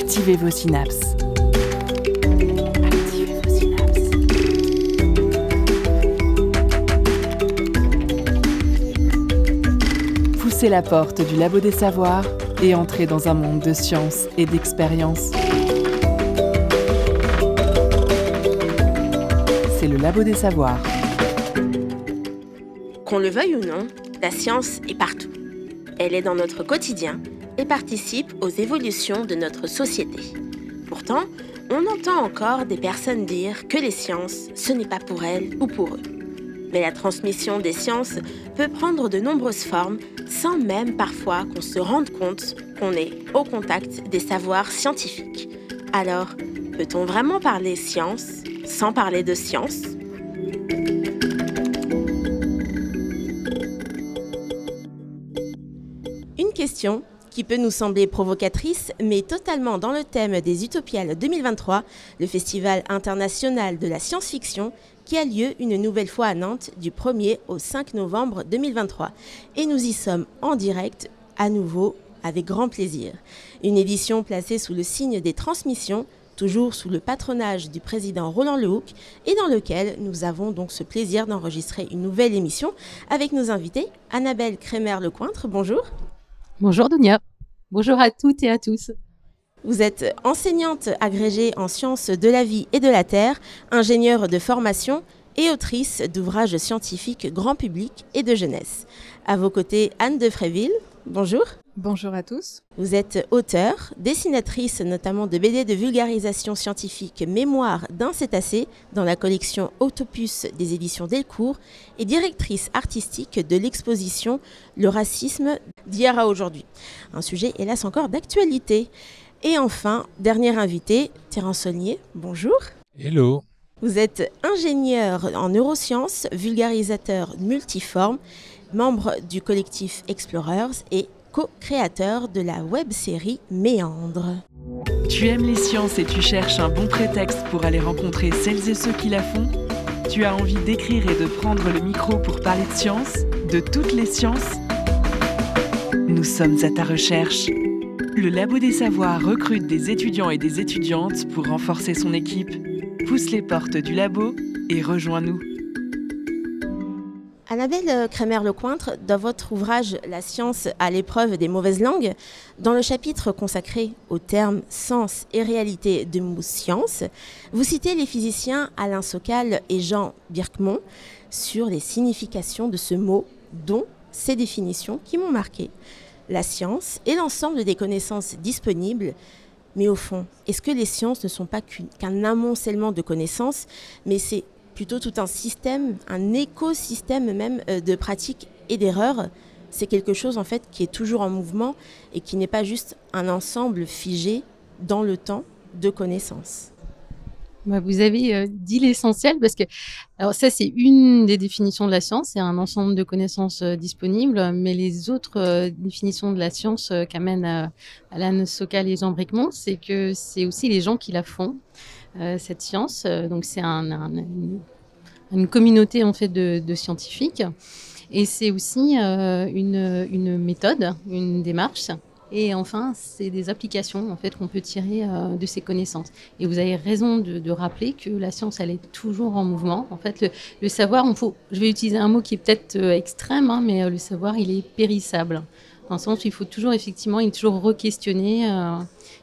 Activez vos synapses. Activez. Poussez la porte du labo des savoirs et entrez dans un monde de science et d'expérience. C'est le labo des savoirs. Qu'on le veuille ou non, la science est partout. Elle est dans notre quotidien participe aux évolutions de notre société. Pourtant, on entend encore des personnes dire que les sciences, ce n'est pas pour elles ou pour eux. Mais la transmission des sciences peut prendre de nombreuses formes sans même parfois qu'on se rende compte qu'on est au contact des savoirs scientifiques. Alors, peut-on vraiment parler science sans parler de science? Une question qui peut nous sembler provocatrice, mais totalement dans le thème des Utopiales 2023, le Festival international de la science-fiction, qui a lieu une nouvelle fois à Nantes du 1er au 5 novembre 2023. Et nous y sommes en direct, à nouveau, avec grand plaisir. Une édition placée sous le signe des transmissions, toujours sous le patronage du président Roland Lehoucq, et dans lequel nous avons donc ce plaisir d'enregistrer une nouvelle émission avec nos invités. Annabelle Crémer-Lecointre, bonjour. Bonjour Dunia. Bonjour à toutes et à tous. Vous êtes enseignante agrégée en sciences de la vie et de la terre, ingénieure de formation et autrice d'ouvrages scientifiques grand public et de jeunesse. À vos côtés, Anne de Fréville. Bonjour. Bonjour à tous. Vous êtes auteur, dessinatrice notamment de BD de vulgarisation scientifique Mémoire d'un cétacé dans la collection Autopus des éditions Delcourt et directrice artistique de l'exposition Le racisme d'hier à aujourd'hui. Un sujet hélas encore d'actualité. Et enfin, dernier invité, Terence Saulnier. Bonjour. Hello. Vous êtes ingénieur en neurosciences, vulgarisateur multiforme, membre du collectif Explorers et co-créateur de la web-série Méandre. Tu aimes les sciences et tu cherches un bon prétexte pour aller rencontrer celles et ceux qui la font? Tu as envie d'écrire et de prendre le micro pour parler de science, de toutes les sciences? Nous sommes à ta recherche. Le Labo des Savoirs recrute des étudiants et des étudiantes pour renforcer son équipe. Pousse les portes du labo et rejoins-nous. Annabelle Crémer-Lecointre, dans votre ouvrage La science à l'épreuve des mauvaises langues, dans le chapitre consacré aux termes sens et réalité de mots science, vous citez les physiciens Alain Sokal et Jean Birkmont sur les significations de ce mot, dont ces définitions qui m'ont marqué. La science est l'ensemble des connaissances disponibles mais au fond, est-ce que les sciences ne sont pas qu'un amoncellement de connaissances, mais c'est plutôt tout un système, un écosystème même euh, de pratiques et d'erreurs C'est quelque chose en fait qui est toujours en mouvement et qui n'est pas juste un ensemble figé dans le temps de connaissances. Bah, vous avez euh, dit l'essentiel parce que, alors ça c'est une des définitions de la science, c'est un ensemble de connaissances euh, disponibles, mais les autres euh, définitions de la science qu'amènent Alan Sokal et Jean Bricmont, c'est que c'est aussi les gens qui la font, cette science. donc c'est un, une communauté en fait de, scientifiques. Et c'est aussi une, une méthode, une démarche et enfin, c'est des applications en fait qu'on peut tirer euh, de ces connaissances. Et vous avez raison de, rappeler que la science, elle est toujours en mouvement. En fait, le, savoir, faut, je vais utiliser un mot qui est peut-être euh, extrême, hein, mais euh, le savoir, il est périssable. Dans le sens il faut toujours effectivement, il est toujours re-questionné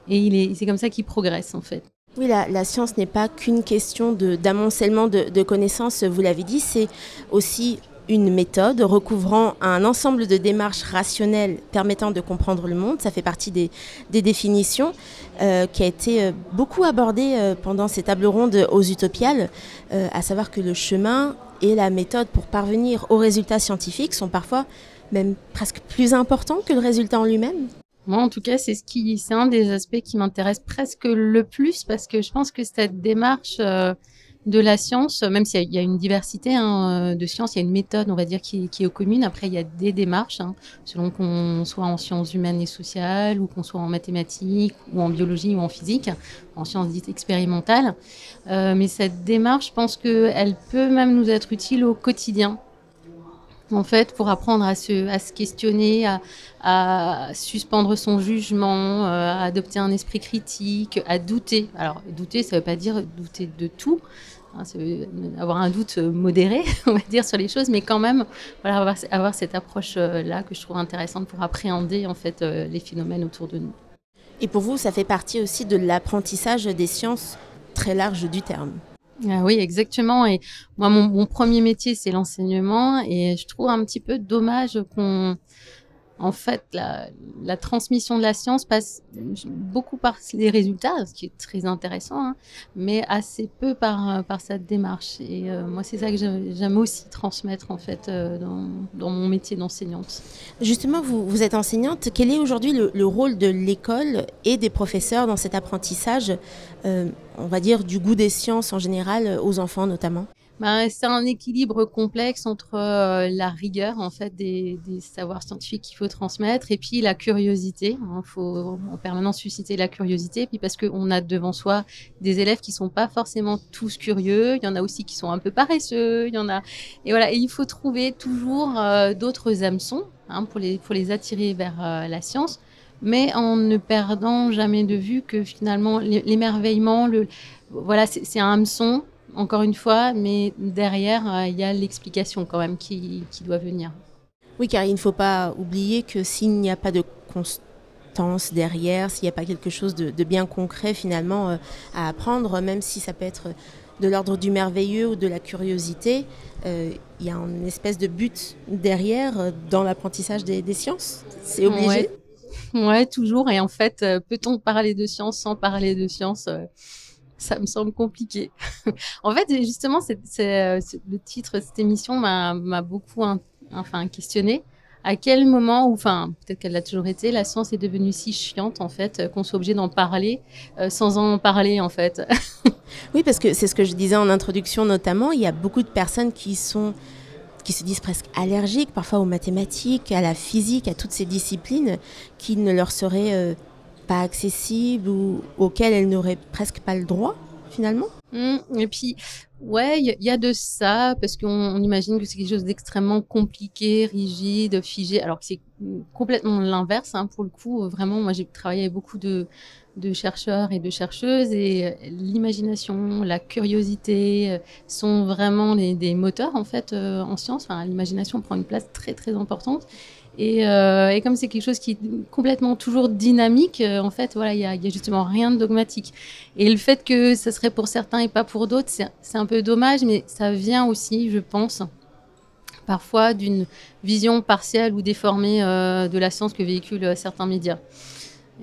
et c'est comme ça qu'il progresse en fait. Oui, la, science n'est pas qu'une question d'amoncellement de, de, de connaissances, vous l'avez dit, c'est aussi une méthode recouvrant un ensemble de démarches rationnelles permettant de comprendre le monde. Ça fait partie des, définitions euh, qui a été euh, beaucoup abordée euh, pendant ces tables rondes aux Utopiales, à savoir que le chemin et la méthode pour parvenir aux résultats scientifiques sont parfois même presque plus importants que le résultat en lui-même. Moi, en tout cas, c'est un des aspects qui m'intéresse presque le plus parce que je pense que cette démarche euh, de la science, même s'il y, a une diversité hein, de sciences, il y a une méthode, on va dire, qui, qui est commune. Après, il y a des démarches, hein, selon qu'on soit en sciences humaines et sociales, ou qu'on soit en mathématiques, ou en biologie, ou en physique, en sciences dites expérimentales. Euh, mais cette démarche, je pense qu'elle peut même nous être utile au quotidien. En fait, pour apprendre à se, à se questionner, à, suspendre son jugement, euh, à adopter un esprit critique, à douter. Alors, douter, ça ne veut pas dire douter de tout, hein, ça veut avoir un doute modéré, on va dire, sur les choses, mais quand même, avoir, avoir cette approche-là que je trouve intéressante pour appréhender, en fait, euh, les phénomènes autour de nous. Et pour vous, ça fait partie aussi de l'apprentissage des sciences très large du terme. Ah oui, exactement. Et moi, mon, mon premier métier, c'est l'enseignement. Et je trouve un petit peu dommage qu'on en fait, la, transmission de la science passe beaucoup par les résultats, ce qui est très intéressant, hein, mais assez peu par, par sa démarche. Et euh, moi, c'est ça que j'aime aussi transmettre, en fait, euh, dans, mon métier d'enseignante. Justement, vous, êtes enseignante. Quel est aujourd'hui le, le, rôle de l'école et des professeurs dans cet apprentissage, euh, on va dire, du goût des sciences en général, aux enfants notamment? Ben, c'est un équilibre complexe entre euh, la rigueur en fait des, des savoirs scientifiques qu'il faut transmettre et puis la curiosité. Il hein, faut en permanence susciter la curiosité. Puis parce qu'on a devant soi des élèves qui sont pas forcément tous curieux. Il y en a aussi qui sont un peu paresseux. Il y en a et voilà. Et il faut trouver toujours euh, d'autres hameçons hein, pour les pour les attirer vers euh, la science mais en ne perdant jamais de vue que finalement l'émerveillement, le, voilà, c'est un hameçon encore une fois, mais derrière, euh, il y a l'explication quand même qui, qui, doit venir. Oui, car il ne faut pas oublier que s'il n'y a pas de constance derrière, s'il n'y a pas quelque chose de, de bien concret finalement euh, à apprendre, même si ça peut être de l'ordre du merveilleux ou de la curiosité, euh, il y a une espèce de but derrière dans l'apprentissage des, des, sciences. C'est obligé. Ouais. ouais. toujours. Et en fait, peut-on parler de science sans parler de science ça me semble compliqué. en fait, justement, c'est, le titre de cette émission m'a, beaucoup enfin, questionné. À quel moment, ou enfin, peut-être qu'elle l'a toujours été, la science est devenue si chiante, en fait, qu'on soit obligé d'en parler euh, sans en parler, en fait? oui, parce que c'est ce que je disais en introduction, notamment. Il y a beaucoup de personnes qui sont qui se disent presque allergiques parfois aux mathématiques, à la physique, à toutes ces disciplines qui ne leur seraient euh, pas accessibles ou auxquelles elles n'auraient presque pas le droit finalement mmh, Et puis, ouais, il y, a de ça, parce qu'on imagine que c'est quelque chose d'extrêmement compliqué, rigide, figé, alors que c'est complètement l'inverse, hein, pour le coup. Vraiment, moi, j'ai travaillé avec beaucoup de, de chercheurs et de chercheuses, et l'imagination, la curiosité sont vraiment des moteurs, en fait, euh, en science. Enfin, l'imagination prend une place très, très importante. Et, euh, et, comme c'est quelque chose qui est complètement toujours dynamique, euh, en fait, voilà, il y a, y a, justement rien de dogmatique. Et le fait que ça serait pour certains et pas pour d'autres, c'est un peu dommage, mais ça vient aussi, je pense, parfois d'une vision partielle ou déformée euh, de la science que véhiculent certains médias.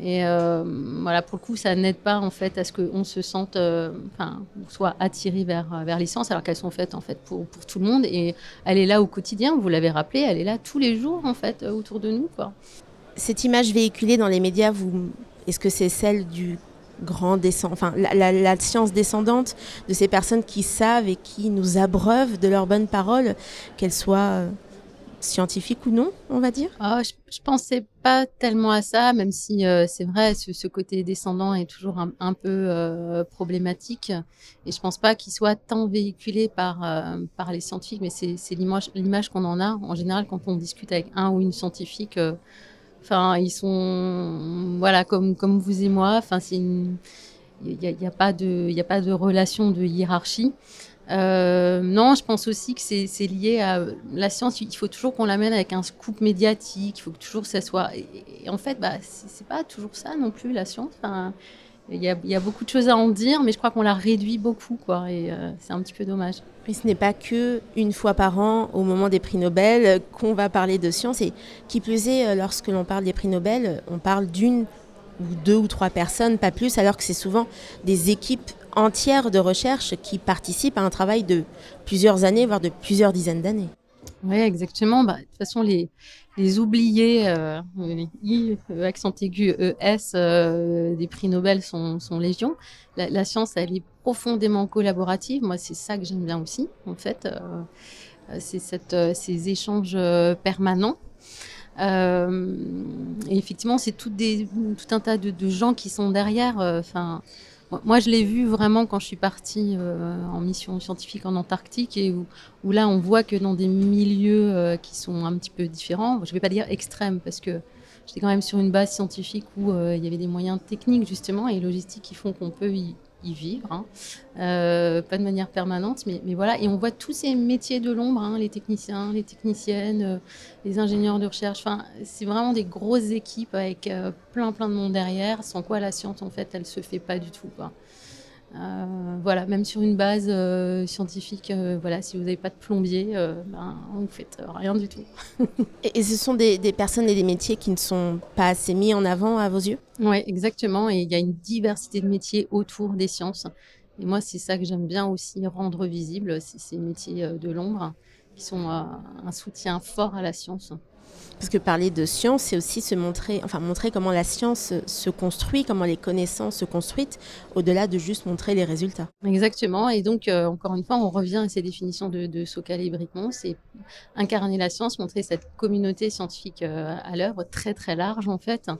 Et euh, voilà, pour le coup, ça n'aide pas en fait à ce qu'on se sente, euh, enfin, soit attiré vers vers les sciences, alors qu'elles sont faites en fait pour pour tout le monde. Et elle est là au quotidien. Vous l'avez rappelé, elle est là tous les jours en fait autour de nous. Cette image véhiculée dans les médias, vous, est-ce que c'est celle du grand descendant, enfin la, la, science descendante de ces personnes qui savent et qui nous abreuvent de leurs bonnes paroles, qu'elles soient scientifique ou non, on va dire? Oh, je, je pensais pas tellement à ça, même si euh, c'est vrai, ce, côté descendant est toujours un, peu euh, problématique. Et je pense pas qu'il soit tant véhiculé par, euh, par les scientifiques, mais c'est l'image qu'on en a. En général, quand on discute avec un ou une scientifique, enfin, ils sont, voilà, comme, comme vous et moi. Enfin, c'est il n'y a, a pas de relation de hiérarchie. Euh, non, je pense aussi que c'est lié à la science. Il faut toujours qu'on l'amène avec un scoop médiatique. Il faut que toujours ça soit. En fait, bah, c'est pas toujours ça non plus la science. Enfin, il y, a, il y a beaucoup de choses à en dire, mais je crois qu'on la réduit beaucoup, quoi. Et euh, c'est un petit peu dommage. Et ce n'est pas que une fois par an, au moment des prix Nobel, qu'on va parler de science. Et qui plus est, euh, lorsque l'on parle des prix Nobel, on parle d'une ou deux ou trois personnes, pas plus, alors que c'est souvent des équipes entières de recherche qui participent à un travail de plusieurs années, voire de plusieurs dizaines d'années. Oui, exactement. Bah, de toute façon, les, les oubliés, euh, I, e, accent aigu, ES, euh, des prix Nobel sont, sont légion. La, science, elle est profondément collaborative. Moi, c'est ça que j'aime bien aussi, en fait. Euh, c'est euh, ces échanges euh, permanents. Euh, et effectivement, c'est tout un tas de, de gens qui sont derrière. Enfin moi, je l'ai vu vraiment quand je suis partie en mission scientifique en Antarctique et où, là, on voit que dans des milieux qui sont un petit peu différents, je ne vais pas dire extrêmes parce que j'étais quand même sur une base scientifique où il y avait des moyens techniques justement et logistiques qui font qu'on peut y, y vivre, hein. euh, pas de manière permanente, mais, mais, voilà. Et on voit tous ces métiers de l'ombre, hein, les techniciens, les techniciennes, euh, les ingénieurs de recherche. Enfin, c'est vraiment des grosses équipes avec euh, plein plein de monde derrière, sans quoi la science en fait, elle se fait pas du tout. Euh, voilà, même sur une base euh, scientifique, euh, voilà, si vous n'avez pas de plombier, ben, vous faites rien du tout. et, ce sont des, personnes et des métiers qui ne sont pas assez mis en avant à vos yeux? Oui, exactement. Et il y a une diversité de métiers autour des sciences. Et moi, c'est ça que j'aime bien aussi rendre visible, c'est ces métiers de l'ombre qui sont un soutien fort à la science. Parce que parler de science, c'est aussi se montrer, enfin montrer comment la science se construit, comment les connaissances se construisent, au-delà de juste montrer les résultats. Exactement. Et donc, euh, encore une fois, on revient à ces définitions de, de Sokal et Bricmont. C'est incarner la science, montrer cette communauté scientifique euh, à l'œuvre, très très large en fait,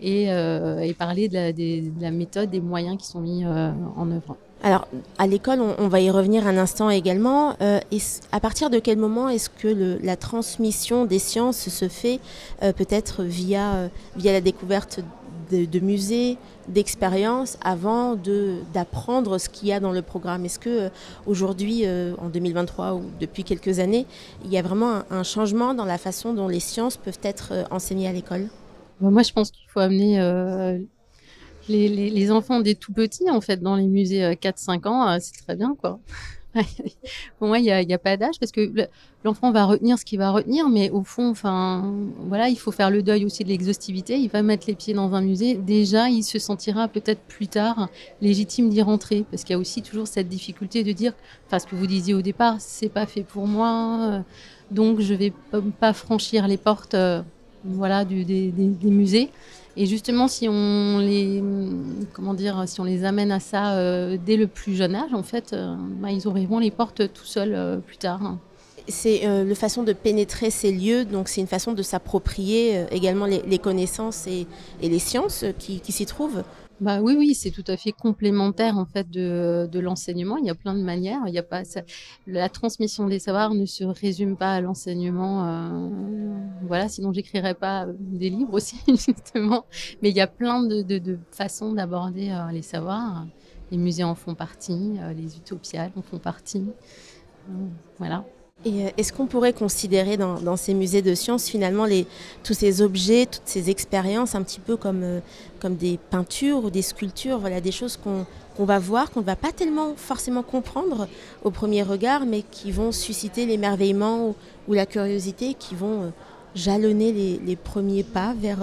et, euh, parler de la, de la, méthode, des moyens qui sont mis en œuvre. Alors, à l'école, on, va y revenir un instant également. Euh, à partir de quel moment est-ce que la transmission des sciences se fait euh, peut-être via, euh, la découverte de, musées, d'expériences, avant d'apprendre ce qu'il y a dans le programme? Est-ce que aujourd'hui, en 2023 ou depuis quelques années, il y a vraiment un, changement dans la façon dont les sciences peuvent être enseignées à l'école? Moi, je pense qu'il faut amener les, les, enfants des tout petits, en fait, dans les musées 4-5 euh, ans, euh, c'est très bien, quoi. Pour moi, il n'y a, a, pas d'âge parce que l'enfant va retenir ce qu'il va retenir, mais au fond, enfin, voilà, il faut faire le deuil aussi de l'exhaustivité. Il va mettre les pieds dans un musée. Déjà, il se sentira peut-être plus tard légitime d'y rentrer parce qu'il y a aussi toujours cette difficulté de dire, enfin, ce que vous disiez au départ, c'est pas fait pour moi, euh, donc je vais pas franchir les portes, voilà, des, musées. Et justement, si on les, comment dire, si on les amène à ça euh, dès le plus jeune âge, en fait, euh, bah, ils ouvriront les portes tout seuls euh, plus tard. C'est le façon de pénétrer ces lieux, donc c'est une façon de s'approprier également les, connaissances et, les sciences qui s'y trouvent. Bah oui, oui, c'est tout à fait complémentaire en fait de, l'enseignement. Il y a plein de manières. Il y a pas la transmission des savoirs ne se résume pas à l'enseignement. Euh, voilà, sinon j'écrirais pas euh, des livres aussi justement. Mais il y a plein de, façons d'aborder euh, les savoirs. Les musées en font partie, les utopiales en font partie. voilà. Euh, est-ce qu'on pourrait considérer dans, ces musées de sciences finalement tous ces objets, toutes ces expériences un petit peu comme, euh, des peintures ou des sculptures, voilà, des choses qu'on va voir, qu'on ne va pas tellement forcément comprendre au premier regard, mais qui vont susciter l'émerveillement ou, la curiosité, qui vont euh, jalonner les, premiers pas vers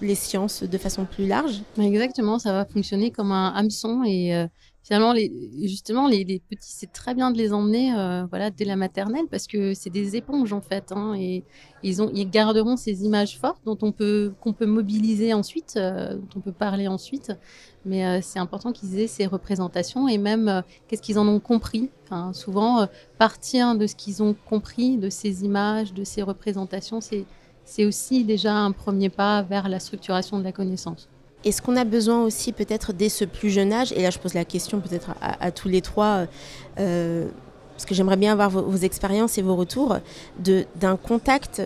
les sciences de façon plus large? Exactement, ça va fonctionner comme un hameçon et finalement, les, justement, les, petits, c'est très bien de les emmener euh, voilà, dès la maternelle parce que c'est des éponges en fait. Hein, et ils, ont, ils garderont ces images fortes dont on peut, qu'on peut mobiliser ensuite, euh, dont on peut parler ensuite. Mais euh, c'est important qu'ils aient ces représentations et même qu'est-ce qu'ils en ont compris? Souvent, partir de ce qu'ils ont compris, de ces images, de ces représentations, c'est aussi déjà un premier pas vers la structuration de la connaissance. Est-ce qu'on a besoin aussi peut-être dès ce plus jeune âge, et là je pose la question peut-être à, tous les trois, euh, parce que j'aimerais bien avoir vos, expériences et vos retours, d'un contact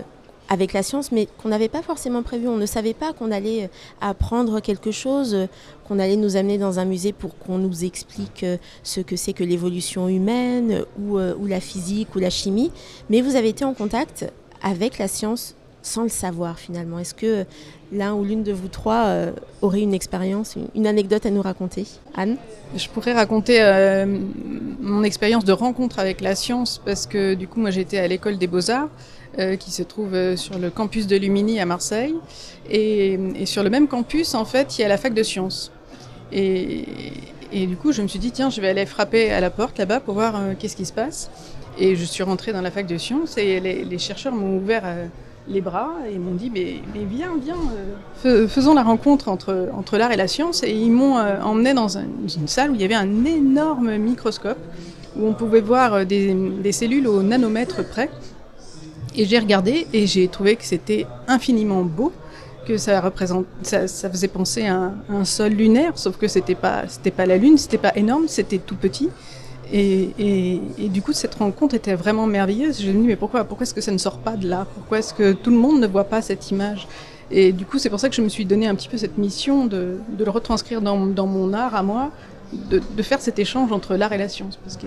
avec la science, mais qu'on n'avait pas forcément prévu. On ne savait pas qu'on allait euh, apprendre quelque chose, qu'on allait nous amener dans un musée pour qu'on nous explique euh, ce que c'est que l'évolution humaine ou, ou la physique ou la chimie. Mais vous avez été en contact avec la science sans le savoir finalement. Est-ce que l'un ou l'une de vous trois euh, aurait une expérience, une, anecdote à nous raconter? Anne? Je pourrais raconter euh, mon expérience de rencontre avec la science parce que du coup moi j'étais à l'école des beaux-arts euh, qui se trouve sur le campus de Lumini à Marseille et, sur le même campus en fait il y a la fac de sciences. Et, du coup je me suis dit tiens je vais aller frapper à la porte là-bas pour voir qu'est-ce qui se passe. Et je suis rentrée dans la fac de sciences et les, les chercheurs m'ont ouvert les bras et m'ont dit mais, viens, viens, euh, faisons la rencontre entre, entre l'art et la science. Et ils m'ont euh, emmené dans, une salle où il y avait un énorme microscope où on pouvait voir euh, des, cellules au nanomètre près. Et j'ai regardé et j'ai trouvé que c'était infiniment beau, que ça représente, ça, faisait penser à un, sol lunaire, sauf que c'était pas, c'était pas la lune, c'était pas énorme, c'était tout petit. Et, du coup, cette rencontre était vraiment merveilleuse. Je me dis, mais pourquoi, pourquoi est-ce que ça ne sort pas de là? Pourquoi est-ce que tout le monde ne voit pas cette image? Et du coup, c'est pour ça que je me suis donné un petit peu cette mission de, le retranscrire dans, mon art à moi, de, de, faire cet échange entre l'art et la science, parce que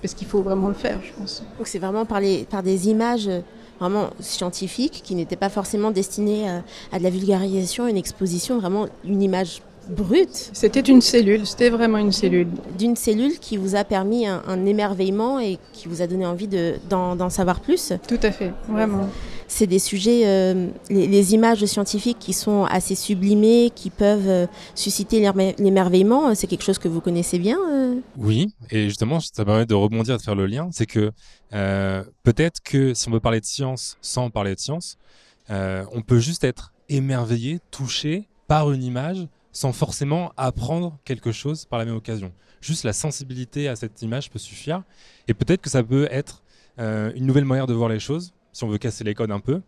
parce qu'il faut vraiment le faire, je pense. Donc c'est vraiment par, les, par des images euh, vraiment scientifiques qui n'étaient pas forcément destinées à, à de la vulgarisation, une exposition, vraiment une image brute. C'était une cellule, c'était vraiment une cellule. D'une cellule qui vous a permis un, émerveillement et qui vous a donné envie d'en savoir plus. Tout à fait, vraiment c'est des sujets, euh, les, images scientifiques qui sont assez sublimées, qui peuvent euh, susciter l'émerveillement. Euh, c'est quelque chose que vous connaissez bien Oui, et justement, ça permet de rebondir et de faire le lien. C'est que peut-être que si on veut parler de science sans parler de science, on peut juste être émerveillé, touché par une image sans forcément apprendre quelque chose par la même occasion. Juste la sensibilité à cette image peut suffire. Et peut-être que ça peut être une nouvelle manière de voir les choses si on veut casser les codes un peu,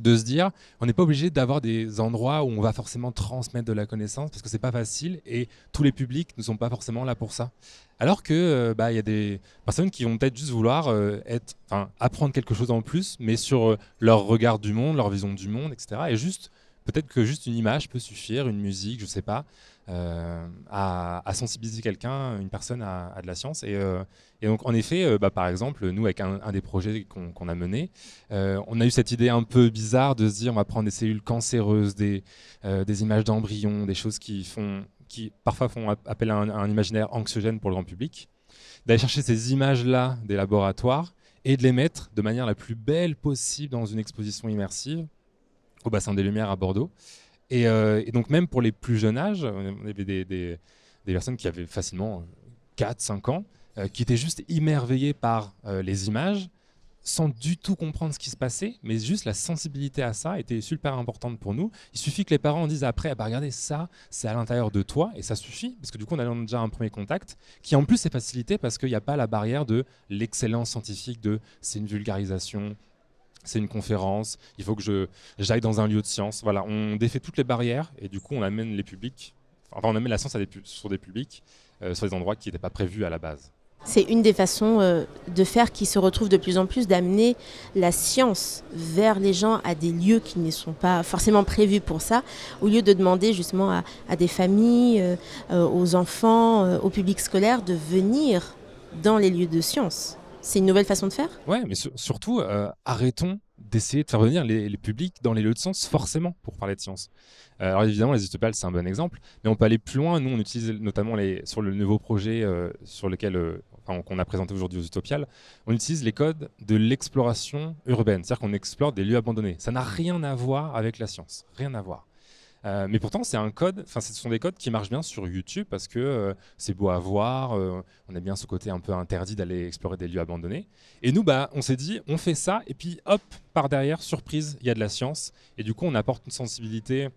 de se dire, on n'est pas obligé d'avoir des endroits où on va forcément transmettre de la connaissance parce que c'est pas facile et tous les publics ne sont pas forcément là pour ça. Alors que euh, bah y a des personnes qui vont peut-être juste vouloir euh, apprendre quelque chose en plus, mais sur euh, leur regard du monde, leur vision du monde, etc. Et juste peut-être que juste une image peut suffire, une musique, je sais pas, euh, à, sensibiliser quelqu'un, une personne à, de la science. Et, euh, donc, en effet, euh, bah, par exemple, nous, avec un, des projets qu'on a mené, on a eu cette idée un peu bizarre de se dire on va prendre des cellules cancéreuses, des, des images d'embryons, des choses qui, font, qui parfois font appel à un, imaginaire anxiogène pour le grand public, d'aller chercher ces images-là des laboratoires et de les mettre de manière la plus belle possible dans une exposition immersive au bassin des Lumières à Bordeaux. Euh, et, donc même pour les plus jeunes âges, on avait des, personnes qui avaient facilement 4-5 euh, ans, euh, qui étaient juste émerveillées par les images, sans du tout comprendre ce qui se passait, mais juste la sensibilité à ça était super importante pour nous. Il suffit que les parents disent après, ah bah regardez ça, c'est à l'intérieur de toi, et ça suffit, parce que du coup on a déjà un premier contact, qui en plus est facilité parce qu'il n'y a pas la barrière de l'excellence scientifique, de c'est une vulgarisation, c'est une conférence, il faut que je j'aille dans un lieu de science. Voilà, on défait toutes les barrières et du coup on amène les publics, enfin on amène la science sur des publics, euh, sur des endroits qui n'étaient pas prévus à la base. C'est une des façons euh, de faire qui se retrouve de plus en plus, d'amener la science vers les gens à des lieux qui ne sont pas forcément prévus pour ça, au lieu de demander justement à, des familles, euh, aux enfants, au public scolaire de venir dans les lieux de science. C'est une nouvelle façon de faire? Ouais, mais surtout, euh, arrêtons d'essayer de faire venir les, publics dans les lieux de science forcément pour parler de science. Euh, alors évidemment, les utopiales, c'est un bon exemple, mais on peut aller plus loin. Nous, on utilise notamment les, sur le nouveau projet euh, sur lequel qu'on a présenté aujourd'hui aux utopiales, on utilise les codes de l'exploration urbaine, c'est-à-dire qu'on explore des lieux abandonnés. Ça n'a rien à voir avec la science, rien à voir. Euh, mais pourtant, c'est un code, enfin, ce sont des codes qui marchent bien sur YouTube parce que euh, c'est beau à voir, euh, on a bien ce côté un peu interdit d'aller explorer des lieux abandonnés. Et nous, bah, on s'est dit, on fait ça, et puis hop, par derrière, surprise, il y a de la science. Et du coup, on apporte une sensibilité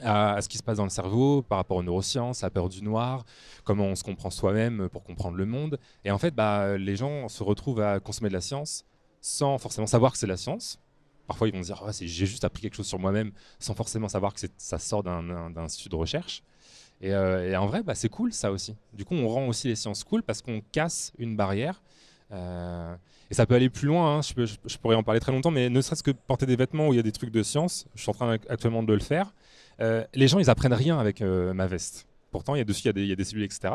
à, ce qui se passe dans le cerveau par rapport aux neurosciences, à la peur du noir, comment on se comprend soi-même pour comprendre le monde. Et en fait, bah, les gens se retrouvent à consommer de la science sans forcément savoir que c'est la science, Parfois, ils vont se dire ah, j'ai juste appris quelque chose sur moi-même sans forcément savoir que ça sort d'un institut de recherche. Euh, et, en vrai, bah, c'est cool ça aussi. Du coup, on rend aussi les sciences cool parce qu'on casse une barrière. Euh, et ça peut aller plus loin, hein. je, pourrais en parler très longtemps, mais ne serait-ce que porter des vêtements où il y a des trucs de science, je suis en train actuellement de le faire. Euh, les gens, ils apprennent rien avec ma veste. Pourtant, il y a dessus, il y, a des, cellules, etc.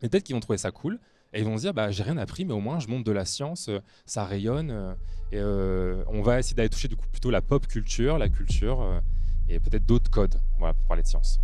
Mais peut-être qu'ils vont trouver ça cool. Et ils vont se dire, bah, j'ai rien appris, mais au moins je monte de la science, euh, ça rayonne. Euh, et euh, on va essayer d'aller toucher du coup plutôt la pop culture, la culture et peut-être d'autres codes voilà, pour parler de science.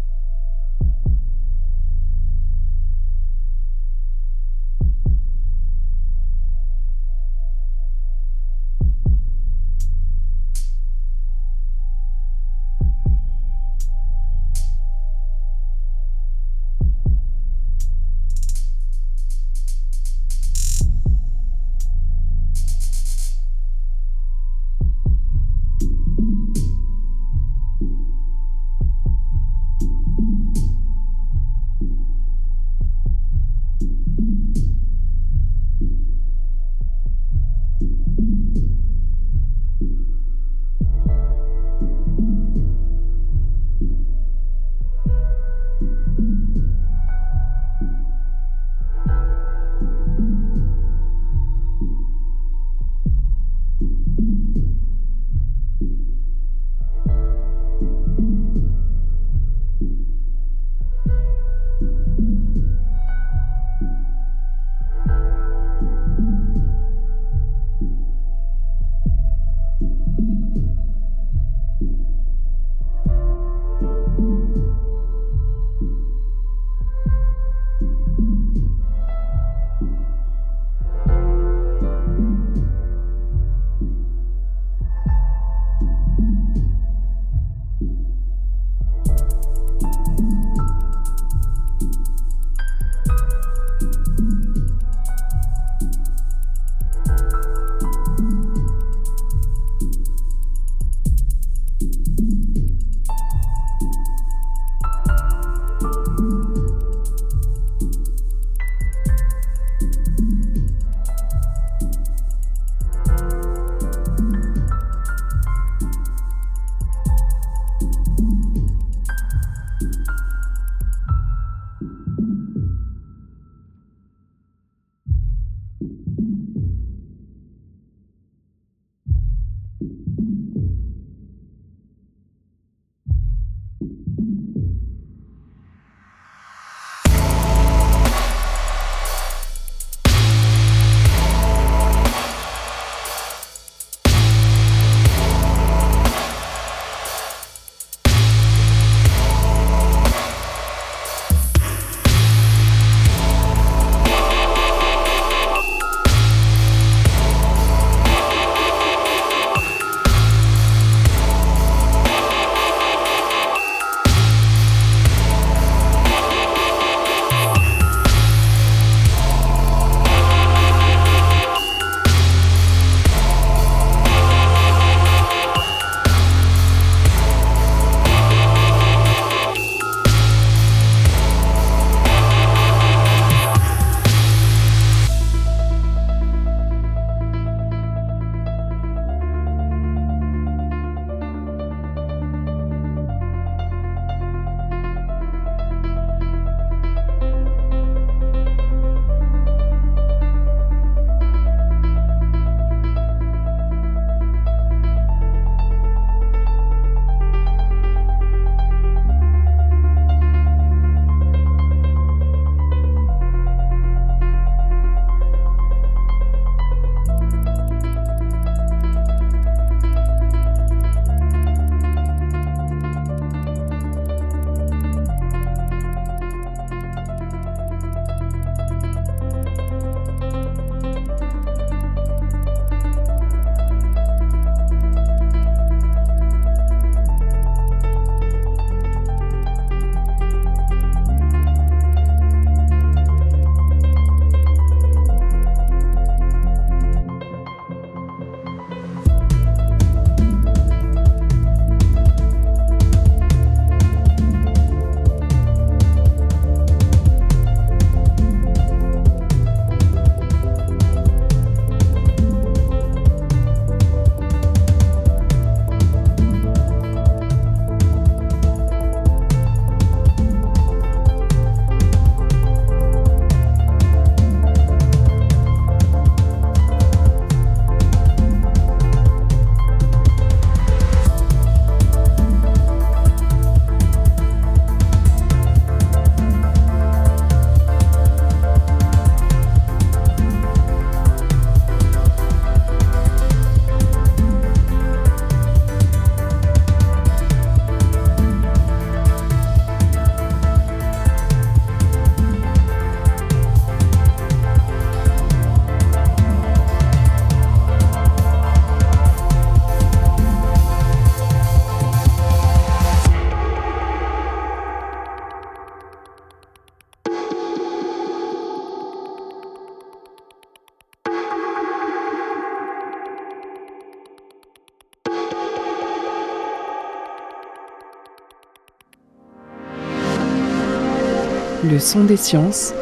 Le son des sciences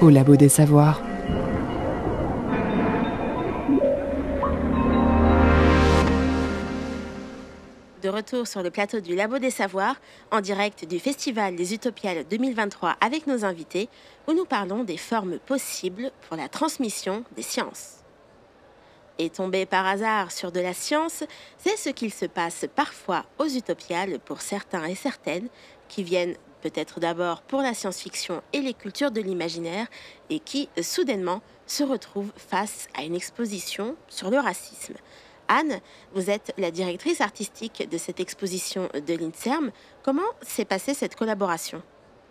au labo des savoirs. De retour sur le plateau du Labo des Savoirs, en direct du Festival des Utopiales 2023 avec nos invités, où nous parlons des formes possibles pour la transmission des sciences. Et tomber par hasard sur de la science, c'est ce qu'il se passe parfois aux Utopiales pour certains et certaines qui viennent peut-être d'abord pour la science-fiction et les cultures de l'imaginaire, et qui, soudainement, se retrouvent face à une exposition sur le racisme. Anne, vous êtes la directrice artistique de cette exposition de l'INSERM. Comment s'est passée cette collaboration?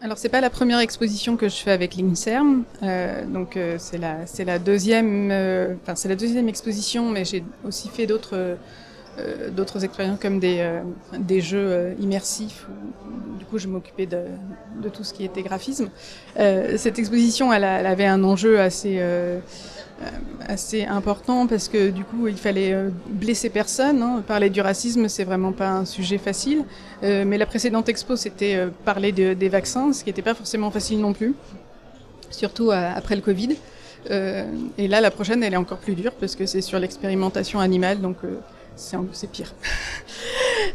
Alors c'est pas la première exposition que je fais avec l'INSERM, euh, donc euh, c'est la la deuxième, euh, enfin c'est la deuxième exposition, mais j'ai aussi fait d'autres euh, d'autres expériences comme des, euh, des jeux immersifs. Où, du coup, je m'occupais de, de, tout ce qui était graphisme. cette exposition, elle, elle, avait un enjeu assez assez important parce que du coup il fallait blesser personne. Hein. Parler du racisme c'est vraiment pas un sujet facile. Euh, mais la précédente expo c'était euh, parler de, des vaccins, ce qui n'était pas forcément facile non plus, surtout après le Covid. Euh, et là la prochaine elle est encore plus dure parce que c'est sur l'expérimentation animale donc c'est pire.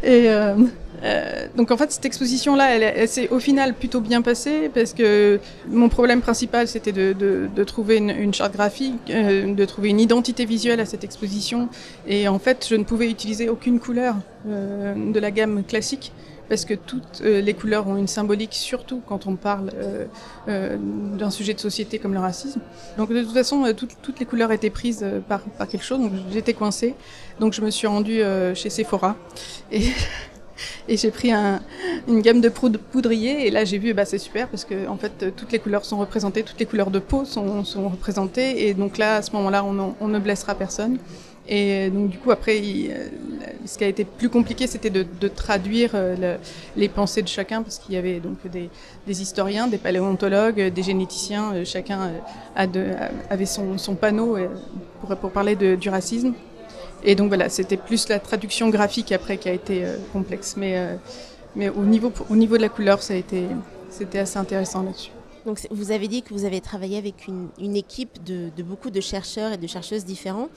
euh, euh, donc en fait cette exposition là, elle, elle s'est au final plutôt bien passée parce que mon problème principal c'était de, de, de, trouver une, une charte graphique, euh, de trouver une identité visuelle à cette exposition et en fait je ne pouvais utiliser aucune couleur euh, de la gamme classique parce que toutes euh, les couleurs ont une symbolique, surtout quand on parle euh, euh, d'un sujet de société comme le racisme. Donc de toute façon, toutes, toutes les couleurs étaient prises par, par quelque chose, donc j'étais coincée. Donc je me suis rendue chez Sephora et, et j'ai pris un, une gamme de poudrier et là j'ai vu, bah, c'est super parce que en fait toutes les couleurs sont représentées, toutes les couleurs de peau sont, représentées et donc là à ce moment-là on, ne blessera personne. Et donc du coup après, euh, ce qui a été plus compliqué, c'était de, traduire euh, le, les pensées de chacun, parce qu'il y avait donc des, historiens, des paléontologues, des généticiens, euh, chacun avait son, panneau pour, parler du racisme. Et donc voilà, c'était plus la traduction graphique après qui a été complexe, mais, mais au, niveau, au niveau de la couleur, ça a c'était assez intéressant là-dessus. Donc, vous avez dit que vous avez travaillé avec une, une équipe de, de, beaucoup de chercheurs et de chercheuses différents.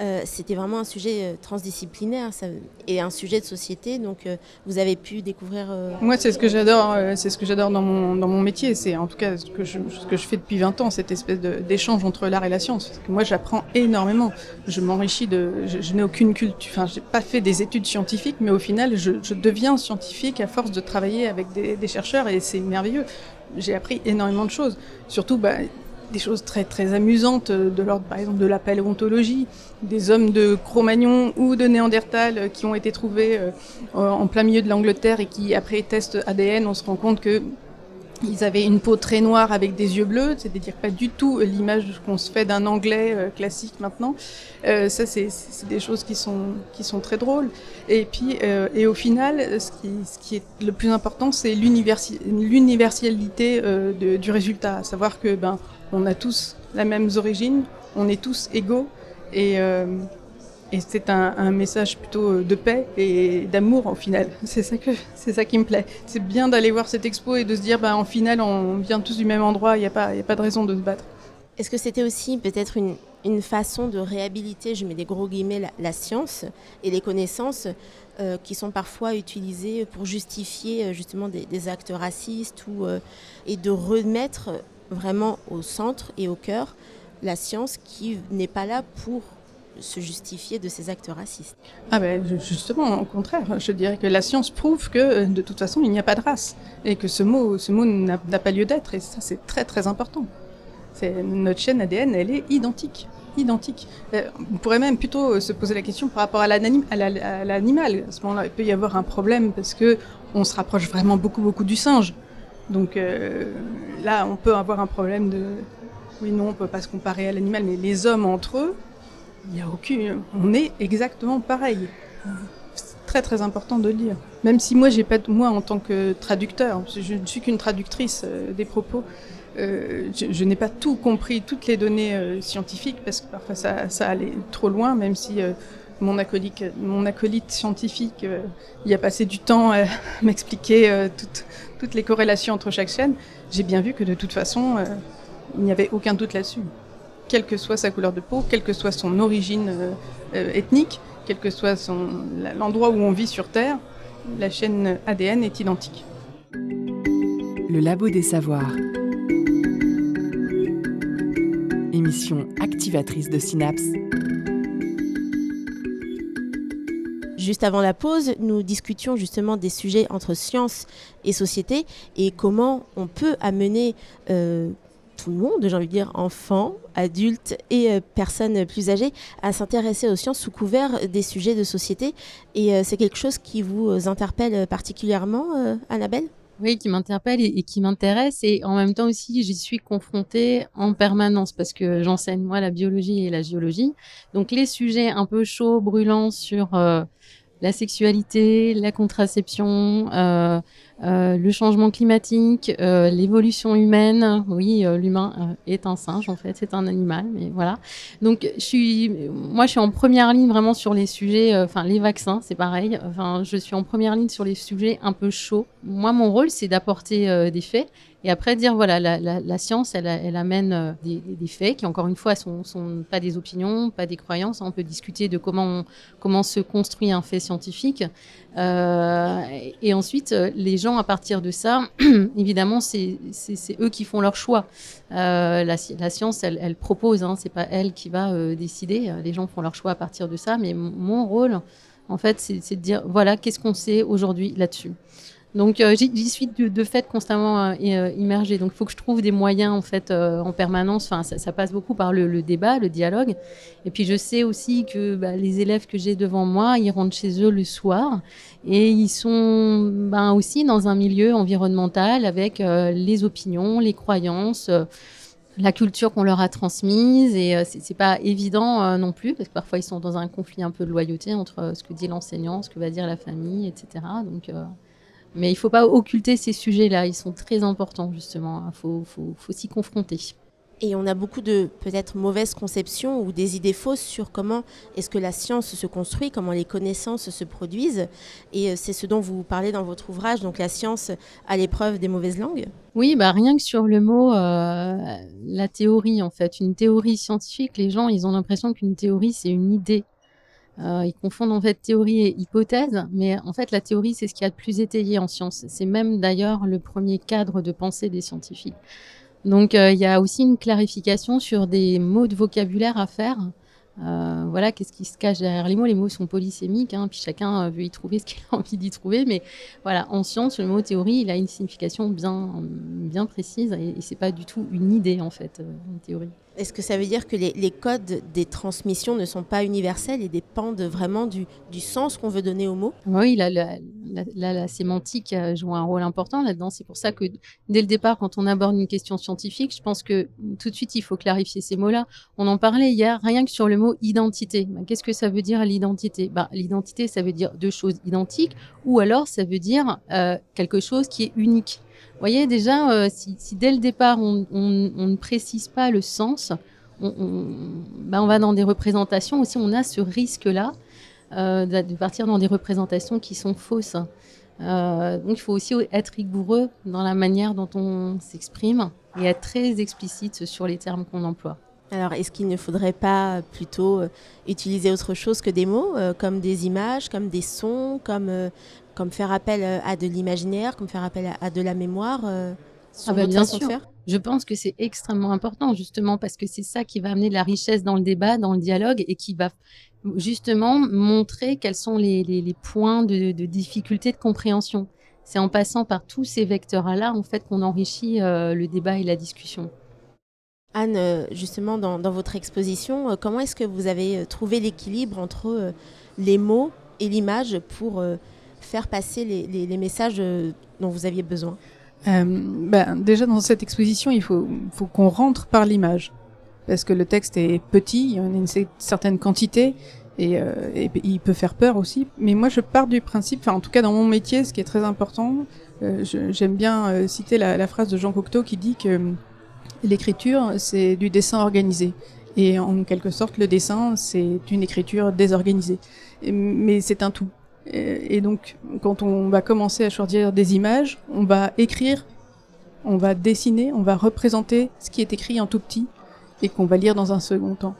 Euh, C'était vraiment un sujet euh, transdisciplinaire ça, et un sujet de société. Donc, euh, vous avez pu découvrir. Euh... Moi, c'est ce que j'adore. Euh, c'est ce que j'adore dans mon dans mon métier. C'est en tout cas ce que je ce que je fais depuis 20 ans, cette espèce d'échange entre l'art et la science. Parce que moi, j'apprends énormément. Je m'enrichis de. Je, je n'ai aucune culture. Enfin, j'ai pas fait des études scientifiques, mais au final, je, je deviens scientifique à force de travailler avec des, des chercheurs et c'est merveilleux j'ai appris énormément de choses. Surtout bah, des choses très très amusantes de l'ordre par exemple de la paléontologie, des hommes de Cro-Magnon ou de Néandertal qui ont été trouvés euh, en plein milieu de l'Angleterre et qui après testent ADN, on se rend compte que ils avaient une peau très noire avec des yeux bleus, c'est-à-dire pas du tout l'image qu'on se fait d'un anglais euh, classique maintenant. Euh, ça, c'est des choses qui sont, qui sont très drôles. Et puis, euh, et au final, ce qui, ce qui est le plus important, c'est l'universalité euh, du résultat. À savoir que ben, on a tous la même origine, on est tous égaux et euh, et c'est un, message plutôt de paix et d'amour au final. C'est ça que c'est ça qui me plaît. C'est bien d'aller voir cette expo et de se dire, bah, en final, on vient tous du même endroit. Il n'y a pas, il a pas de raison de se battre. Est-ce que c'était aussi peut-être une, façon de réhabiliter, je mets des gros guillemets, la, science et les connaissances euh, qui sont parfois utilisées pour justifier euh, justement des, actes racistes euh, et de remettre vraiment au centre et au cœur la science qui n'est pas là pour se justifier de ces actes racistes. Ah ben justement, au contraire, je dirais que la science prouve que de toute façon il n'y a pas de race et que ce mot, ce mot n'a pas lieu d'être et ça c'est très très important. C'est notre chaîne ADN, elle est identique, identique. Euh, on pourrait même plutôt se poser la question par rapport à l'animal. À ce moment-là, il peut y avoir un problème parce que on se rapproche vraiment beaucoup beaucoup du singe. Donc euh, là, on peut avoir un problème de oui non, on peut pas se comparer à l'animal, mais les hommes entre eux il n'y a aucune. On est exactement pareil. C'est très très important de le dire. Même si moi, j'ai pas moi en tant que traducteur, je ne suis qu'une traductrice euh, des propos. Euh, je, n'ai pas tout compris, toutes les données euh, scientifiques, parce que parfois ça, allait trop loin, même si mon acolyte, mon acolyte scientifique y a passé du temps à m'expliquer toutes, toutes les corrélations entre chaque chaîne, j'ai bien vu que de toute façon, il n'y avait aucun doute là-dessus. Quelle que soit sa couleur de peau, quelle que soit son origine ethnique, quel que soit l'endroit où on vit sur Terre, la chaîne ADN est identique. Le Labo des Savoirs. Émission activatrice de synapses. Juste avant la pause, nous discutions justement des sujets entre science et société et comment on peut amener euh, tout le monde, j'ai envie de dire enfants, adultes et euh, personnes plus âgées, à s'intéresser aux sciences sous couvert des sujets de société. Et euh, c'est quelque chose qui vous interpelle particulièrement, Annabelle? Oui, qui m'interpelle et, qui m'intéresse. Et en même temps aussi, j'y suis confrontée en permanence parce que j'enseigne moi la biologie et la géologie. Donc les sujets un peu chauds, brûlants sur la sexualité, la contraception, euh, euh, le changement climatique, euh, l'évolution humaine. Oui, l'humain est un singe en fait, c'est un animal, mais voilà. Donc je suis, moi je suis en première ligne vraiment sur les sujets, enfin les vaccins, c'est pareil. Enfin, je suis en première ligne sur les sujets un peu chauds. Moi, mon rôle, c'est d'apporter des faits et après dire voilà la, la, science elle, amène euh, des, faits qui encore une fois sont, sont pas des opinions pas des croyances on peut discuter de comment comment se construit un fait scientifique. Euh, et ensuite euh, les gens à partir de ça évidemment c'est eux qui font leur choix. La, science elle, propose hein, c'est pas elle qui va décider. Les gens font leur choix à partir de ça. Mais mon rôle en fait c'est de dire voilà qu'est-ce qu'on sait aujourd'hui là-dessus donc euh, j'y suis de, fait constamment euh, euh, immergée. Donc il faut que je trouve des moyens en fait en permanence. Enfin ça, passe beaucoup par le, débat, le dialogue. Et puis je sais aussi que bah, les élèves que j'ai devant moi, ils rentrent chez eux le soir et ils sont ben, aussi dans un milieu environnemental avec les opinions, les croyances la culture qu'on leur a transmise et c'est pas évident non plus parce que parfois ils sont dans un conflit un peu de loyauté entre ce que dit l'enseignant, ce que va dire la famille, etc. Donc mais il ne faut pas occulter ces sujets-là, ils sont très importants justement, il faut, faut, faut s'y confronter. Et on a beaucoup de peut-être mauvaises conceptions ou des idées fausses sur comment est-ce que la science se construit, comment les connaissances se produisent. Et euh, c'est ce dont vous parlez dans votre ouvrage, donc la science à l'épreuve des mauvaises langues. Oui, bah rien que sur le mot, euh, la théorie en fait, une théorie scientifique, les gens ils ont l'impression qu'une théorie c'est une idée. Euh, ils confondent en fait théorie et hypothèse, mais en fait la théorie c'est ce qui a de plus étayé en science. C'est même d'ailleurs le premier cadre de pensée des scientifiques. Donc euh, il y a aussi une clarification sur des mots de vocabulaire à faire. Euh, voilà, qu'est-ce qui se cache derrière les mots? Les mots sont polysémiques, hein, puis chacun veut y trouver ce qu'il a envie d'y trouver. Mais voilà, en science, le mot théorie, il a une signification bien, bien précise et, et c'est pas du tout une idée en fait, une théorie. Est-ce que ça veut dire que les, codes des transmissions ne sont pas universels et dépendent vraiment du, sens qu'on veut donner aux mots? Oui, la, la, sémantique joue un rôle important là-dedans. C'est pour ça que dès le départ, quand on aborde une question scientifique, je pense que tout de suite, il faut clarifier ces mots-là. On en parlait hier, rien que sur le mot identité. Bah, qu'est-ce que ça veut dire l'identité? Bah, L'identité, ça veut dire deux choses identiques ou alors ça veut dire euh, quelque chose qui est unique voyez, déjà, euh, si, dès le départ, on, ne précise pas le sens, on, ben, on, va dans des représentations aussi, on a ce risque-là euh, de partir dans des représentations qui sont fausses. Euh, donc, il faut aussi être rigoureux dans la manière dont on s'exprime et être très explicite sur les termes qu'on emploie. Alors, est-ce qu'il ne faudrait pas plutôt utiliser autre chose que des mots, comme des images, comme des sons, comme comme faire appel euh, à de l'imaginaire, comme faire appel à, de la mémoire euh, ah bah, bien sûr. Je pense que c'est extrêmement important, justement, parce que c'est ça qui va amener de la richesse dans le débat, dans le dialogue, et qui va justement montrer quels sont les, les, points de, de, difficulté de compréhension. C'est en passant par tous ces vecteurs-là, en fait, qu'on enrichit euh, le débat et la discussion. Anne, justement, dans, dans votre exposition, comment est-ce que vous avez trouvé l'équilibre entre les mots et l'image pour faire passer les, messages euh, dont vous aviez besoin euh, ben, Déjà, dans cette exposition, il faut, qu'on rentre par l'image. Parce que le texte est petit, il y a une certaine quantité, et, euh, il peut faire peur aussi. Mais moi, je pars du principe, enfin, en tout cas dans mon métier, ce qui est très important, j'aime bien citer la, phrase de Jean Cocteau qui dit que l'écriture, c'est du dessin organisé. Et en quelque sorte, le dessin, c'est une écriture désorganisée. Mais c'est un tout. Et donc, quand on va commencer à choisir des images, on va écrire, on va dessiner, on va représenter ce qui est écrit en tout petit et qu'on va lire dans un second temps.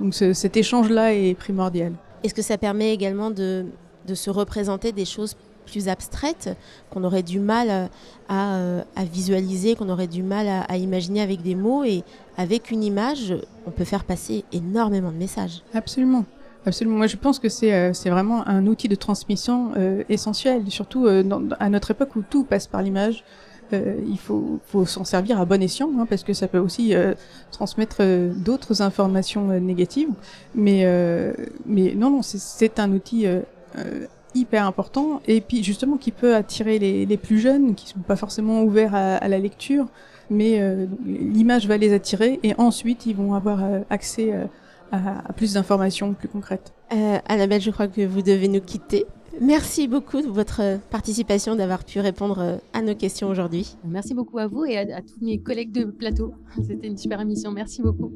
Donc cet échange-là est primordial. Est-ce que ça permet également de, de se représenter des choses plus abstraites qu'on aurait du mal à, à visualiser, qu'on aurait du mal à, à, imaginer avec des mots et avec une image, on peut faire passer énormément de messages? Absolument. Absolument. Moi, je pense que c'est euh, vraiment un outil de transmission euh, essentiel, surtout euh, à notre époque où tout passe par l'image. Il faut, faut s'en servir à bon escient, hein, parce que ça peut aussi transmettre d'autres informations négatives. Mais, mais non, non, c'est un outil hyper important et puis justement qui peut attirer les, les plus jeunes qui sont pas forcément ouverts à, à la lecture, mais l'image va les attirer et ensuite ils vont avoir accès à, plus d'informations plus concrètes. Euh, Annabelle, je crois que vous devez nous quitter. Merci beaucoup de votre participation, d'avoir pu répondre à nos questions aujourd'hui. Merci beaucoup à vous et à, à tous mes collègues de plateau. C'était une super émission. Merci beaucoup.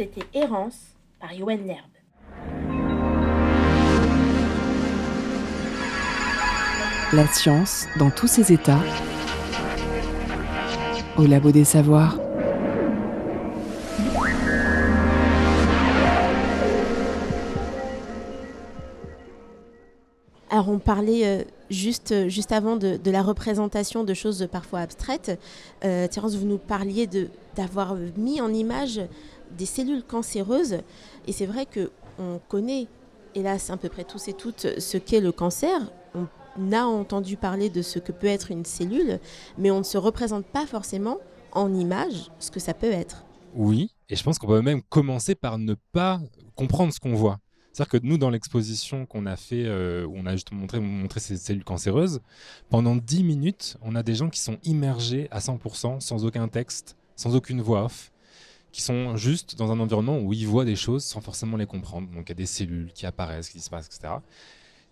C'était Errance par Yoann Lerbe. La science dans tous ses états au labo des savoirs. Alors on parlait euh, juste, juste avant de, la représentation de choses parfois abstraites, euh, Thérence, vous nous parliez d'avoir mis en image des cellules cancéreuses. Et c'est vrai qu'on connaît, hélas, à peu près tous et toutes, ce qu'est le cancer. On a entendu parler de ce que peut être une cellule, mais on ne se représente pas forcément en image ce que ça peut être. Oui, et je pense qu'on peut même commencer par ne pas comprendre ce qu'on voit. C'est-à-dire que nous, dans l'exposition qu'on a fait, euh, où on a justement montré, montré ces cellules cancéreuses, pendant 10 minutes, on a des gens qui sont immergés à 100%, sans aucun texte, sans aucune voix off, qui sont juste dans un environnement où ils voient des choses sans forcément les comprendre. Donc il y a des cellules qui apparaissent, qui se passent, etc.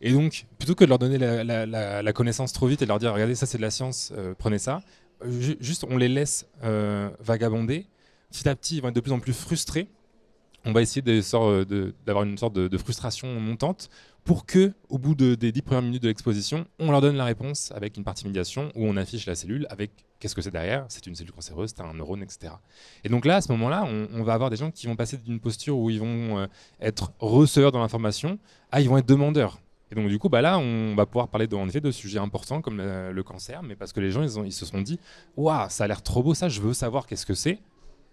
Et donc, plutôt que de leur donner la, connaissance trop vite et de leur dire, regardez, ça c'est de la science, euh, prenez ça, juste on les laisse euh, vagabonder. Petit à petit, ils vont être de plus en plus frustrés on va essayer d'avoir une sorte de, frustration montante pour que, au bout des dix premières minutes de l'exposition, on leur donne la réponse avec une partie médiation où on affiche la cellule avec qu'est-ce que c'est derrière, c'est une cellule cancéreuse, c'est un neurone, etc. Et donc là, à ce moment-là, on, va avoir des gens qui vont passer d'une posture où ils vont euh, être receveurs de l'information à ils vont être demandeurs. Et donc du coup, bah là, on va pouvoir parler de, en effet de sujets importants comme le, cancer, mais parce que les gens, ils se sont dit, waouh, ça a l'air trop beau ça, je veux savoir qu'est-ce que c'est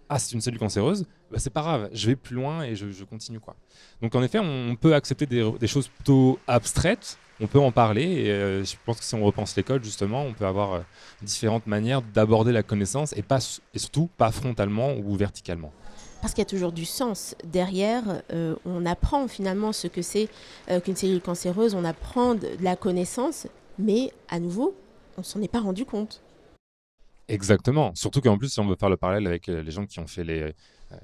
ah c'est une cellule cancéreuse, bah, c'est pas grave, je vais plus loin et je, continue quoi. Donc en effet, on peut accepter des, choses plutôt abstraites, on peut en parler et euh, je pense que si on repense l'école justement, on peut avoir euh, différentes manières d'aborder la connaissance et, pas, et surtout pas frontalement ou verticalement. Parce qu'il y a toujours du sens derrière. Euh, on apprend finalement ce que c'est qu'une cellule cancéreuse, on apprend de la connaissance, mais à nouveau, on s'en est pas rendu compte. Exactement. Surtout qu'en plus, si on veut faire le parallèle avec les gens qui ont fait les,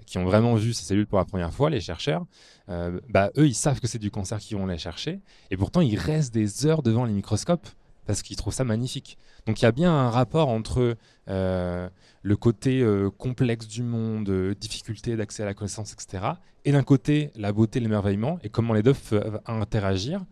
qui ont vraiment vu ces cellules pour la première fois, les chercheurs, euh, bah, eux, ils savent que c'est du cancer qu'ils vont les chercher, et pourtant, ils restent des heures devant les microscopes parce qu'ils trouvent ça magnifique. Donc il y a bien un rapport entre le côté complexe du monde, difficulté d'accès à la connaissance, etc., et d'un côté, la beauté, l'émerveillement, et comment les deux peuvent interagir.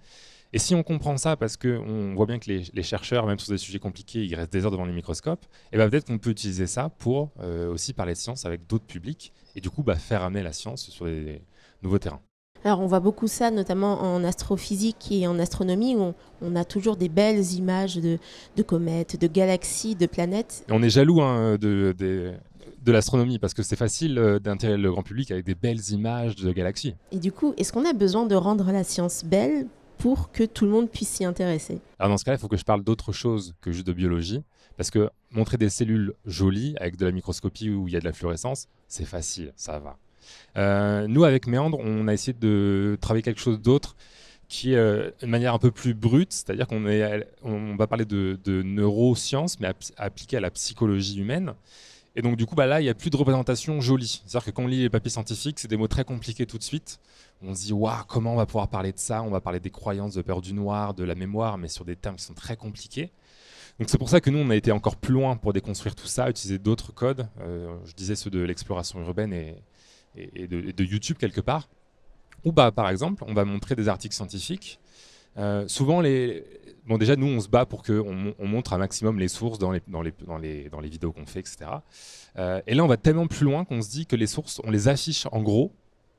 Et si on comprend ça, parce qu'on voit bien que les, chercheurs, même sur des sujets compliqués, ils restent des heures devant les microscopes, et ben peut-être qu'on peut utiliser ça pour euh, aussi parler de science avec d'autres publics, et du coup bah, faire amener la science sur des nouveaux terrains. Alors on voit beaucoup ça, notamment en astrophysique et en astronomie, où on, a toujours des belles images de, comètes, de galaxies, de planètes. on est jaloux hein, de, de l'astronomie parce que c'est facile euh, d'intéresser le grand public avec des belles images de galaxies. Et du coup, est-ce qu'on a besoin de rendre la science belle pour que tout le monde puisse s'y intéresser. Alors dans ce cas-là, il faut que je parle d'autre chose que juste de biologie, parce que montrer des cellules jolies avec de la microscopie où il y a de la fluorescence, c'est facile, ça va. Euh, nous, avec Méandre, on a essayé de travailler quelque chose d'autre qui est euh, une manière un peu plus brute, c'est-à-dire qu'on on va parler de, neurosciences, mais appliquées à la psychologie humaine. Et donc, du coup, bah, là, il n'y a plus de représentation jolie. C'est-à-dire que quand on lit les papiers scientifiques, c'est des mots très compliqués tout de suite. On se dit, waouh, comment on va pouvoir parler de ça? On va parler des croyances, de peur du noir, de la mémoire, mais sur des termes qui sont très compliqués. Donc, c'est pour ça que nous, on a été encore plus loin pour déconstruire tout ça, utiliser d'autres codes. Euh, je disais ceux de l'exploration urbaine et, de, YouTube, quelque part. Ou, bah, par exemple, on va montrer des articles scientifiques. Euh, souvent, les, Bon, déjà, nous, on se bat pour qu'on on montre un maximum les sources dans les, dans les, dans les, dans les vidéos qu'on fait, etc. Euh, et là, on va tellement plus loin qu'on se dit que les sources, on les affiche en gros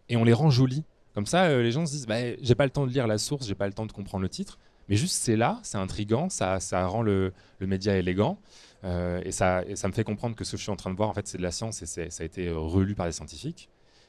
et on les rend jolies. Comme ça, euh, les gens se disent bah, j'ai pas le temps de lire la source, j'ai pas le temps de comprendre le titre. Mais juste, c'est là, c'est intriguant, ça, ça rend le, le média élégant. Euh, et, ça, et ça me fait comprendre que ce que je suis en train de voir, en fait, c'est de la science et ça a été relu par des scientifiques.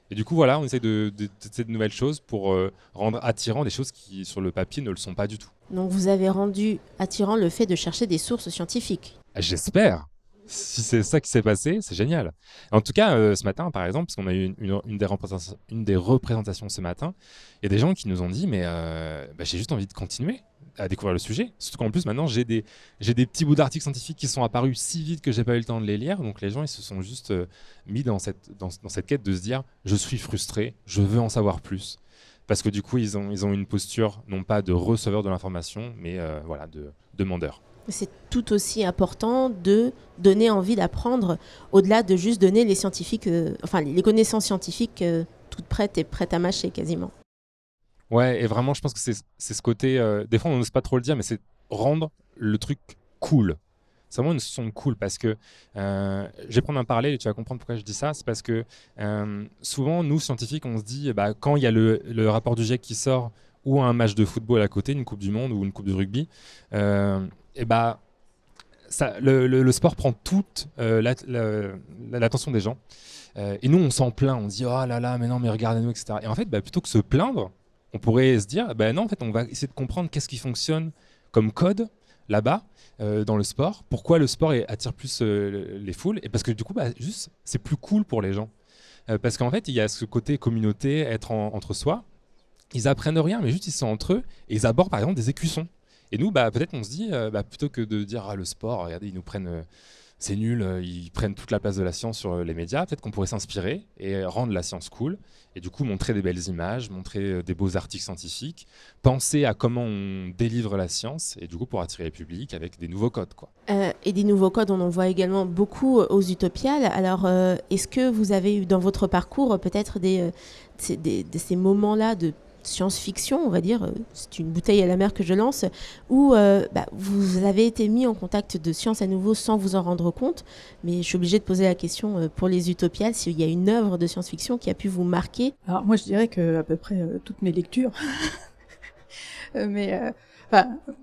Et du coup, voilà, on essaie de, de, de, nouvelles choses pour rendre attirant des choses qui, sur le papier, ne le sont pas du tout. Donc vous avez rendu attirant le fait de chercher des sources scientifiques. J'espère. Si c'est ça qui s'est passé, c'est génial. En tout cas, euh, ce matin, par exemple, parce qu'on a eu une, des représentations ce matin, il y a des gens qui nous ont dit, mais euh, bah, j'ai juste envie de continuer à découvrir le sujet. Surtout qu'en plus, maintenant, j'ai des, des petits bouts d'articles scientifiques qui sont apparus si vite que j'ai pas eu le temps de les lire. Donc les gens, ils se sont juste euh, mis dans cette, quête de se dire, je suis frustré, je veux en savoir plus parce que du coup, ils ont, ils ont une posture non pas de receveur de l'information, mais voilà, de demandeur. C'est tout aussi important de donner envie d'apprendre, au-delà de juste donner les scientifiques, euh, enfin les connaissances scientifiques euh, toutes prêtes et prêtes à mâcher quasiment. Ouais, et vraiment, je pense que c'est ce côté. des fois, on n'ose pas trop le dire, mais c'est rendre le truc cool c'est vraiment une son cool parce que euh, je vais prendre un parallèle et tu vas comprendre pourquoi je dis ça. C'est parce que euh, souvent, nous, scientifiques, on se dit, bah, quand il y a le, rapport du GIEC qui sort ou un match de football à côté, une Coupe du Monde ou une Coupe de rugby, et bah, ça, le, sport prend toute l'attention des gens. et nous, on s'en plaint, on dit oh là là, mais non, mais regardez-nous, etc. Et en fait, bah, plutôt que se plaindre, on pourrait se dire, ben non, en fait, on va essayer de comprendre qu'est-ce qui fonctionne comme code là-bas euh, dans le sport. Pourquoi le sport attire plus euh, les foules? Et parce que du coup, bah, juste, c'est plus cool pour les gens. Euh, parce qu'en fait, il y a ce côté communauté, être entre soi. Ils apprennent rien, mais juste ils sont entre eux et ils abordent par exemple des écussons. Et nous, bah, peut-être on se dit, bah, plutôt que de dire ah, le sport, regardez, ils nous prennent c'est nul, euh, ils prennent toute la place de la science sur euh, les médias. Peut-être qu'on pourrait s'inspirer et rendre la science cool. Et du coup, montrer des belles images, montrer euh, des beaux articles scientifiques, penser à comment on délivre la science, et du coup, pour attirer le public avec des nouveaux codes. Quoi. et des nouveaux codes, on en voit également beaucoup aux Utopiales. Alors, est-ce que vous avez eu dans votre parcours peut-être des, ces moments-là de science-fiction, on va dire, euh, c'est une bouteille à la mer que je lance, où euh, bah, vous avez été mis en contact de science à nouveau sans vous en rendre compte. Mais je suis obligée de poser la question euh, pour les Utopiales, s'il y a une œuvre de science-fiction qui a pu vous marquer? Alors moi je dirais que à peu près toutes mes lectures, mais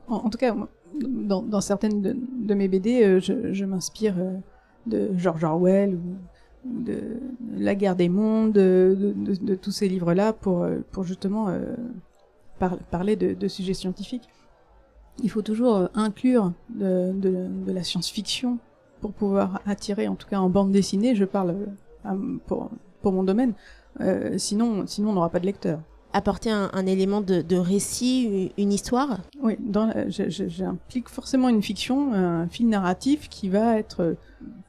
en, tout cas dans, certaines de, mes BD, je, je m'inspire de George Orwell ou de la guerre des mondes, de, tous ces livres-là pour, pour justement euh, parler de, sujets scientifiques. Il faut toujours euh, inclure de, la science-fiction pour pouvoir attirer, en tout cas en bande dessinée, je parle euh, pour, pour mon domaine, sinon, sinon on n'aura pas de lecteur. Apporter un, élément de, récit, une histoire? Oui, j'implique forcément une fiction, un fil narratif qui va être